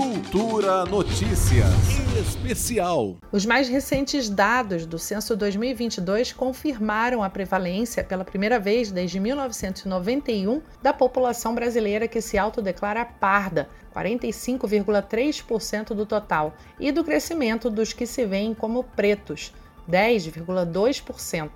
Cultura Notícias Especial. Os mais recentes dados do censo 2022 confirmaram a prevalência, pela primeira vez desde 1991, da população brasileira que se autodeclara parda, 45,3% do total, e do crescimento dos que se veem como pretos, 10,2%.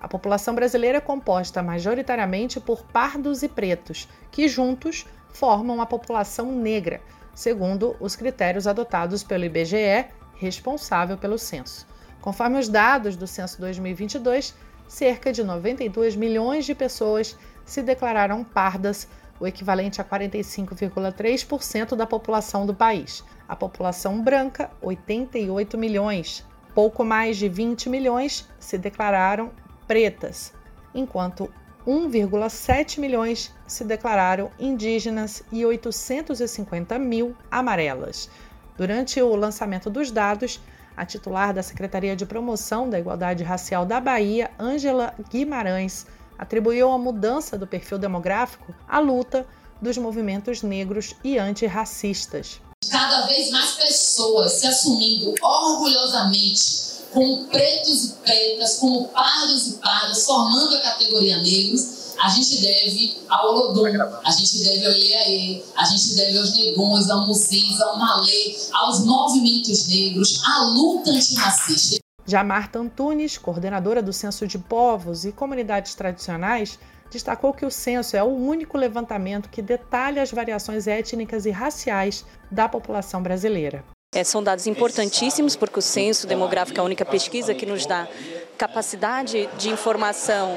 A população brasileira é composta majoritariamente por pardos e pretos, que juntos formam a população negra, segundo os critérios adotados pelo IBGE, responsável pelo censo. Conforme os dados do censo 2022, cerca de 92 milhões de pessoas se declararam pardas, o equivalente a 45,3% da população do país. A população branca, 88 milhões. Pouco mais de 20 milhões se declararam pretas, enquanto 1,7 milhões se declararam indígenas e 850 mil amarelas. Durante o lançamento dos dados, a titular da Secretaria de Promoção da Igualdade Racial da Bahia, Ângela Guimarães, atribuiu a mudança do perfil demográfico à luta dos movimentos negros e antirracistas. Cada vez mais pessoas se assumindo orgulhosamente como pretos e pretas, como pardos e pardas, formando a categoria negros, a gente deve ao Olodum, a gente deve ao Ileaê, a gente deve aos negões, ao Mucis, ao Malê, aos movimentos negros, à luta antirracista. Já Marta Antunes, coordenadora do Censo de Povos e Comunidades Tradicionais, destacou que o censo é o único levantamento que detalha as variações étnicas e raciais da população brasileira. É, são dados importantíssimos, porque o censo demográfico é a única pesquisa que nos dá capacidade de informação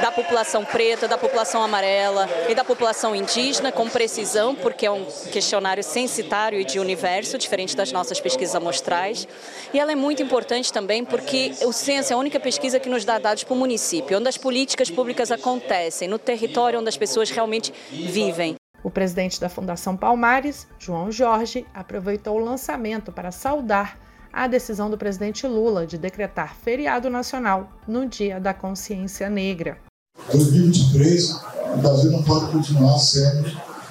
da população preta, da população amarela e da população indígena com precisão, porque é um questionário censitário e de universo, diferente das nossas pesquisas amostrais. E ela é muito importante também porque o censo é a única pesquisa que nos dá dados para o município, onde as políticas públicas acontecem, no território onde as pessoas realmente vivem. O presidente da Fundação Palmares, João Jorge, aproveitou o lançamento para saudar a decisão do presidente Lula de decretar feriado nacional no Dia da Consciência Negra. 2023, o Brasil não pode continuar sendo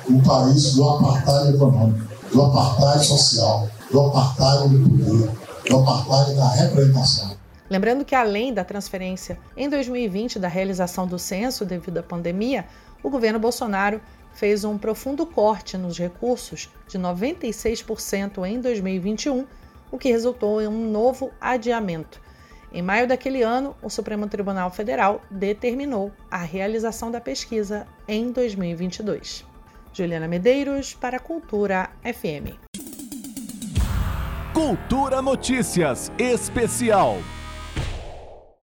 um país do apartheid econômico, do apartheid social, do apartheid do poder, do apartheid da representação. Lembrando que, além da transferência em 2020 da realização do censo devido à pandemia, o governo Bolsonaro fez um profundo corte nos recursos de 96% em 2021, o que resultou em um novo adiamento. Em maio daquele ano, o Supremo Tribunal Federal determinou a realização da pesquisa em 2022. Juliana Medeiros para a Cultura FM. Cultura Notícias Especial.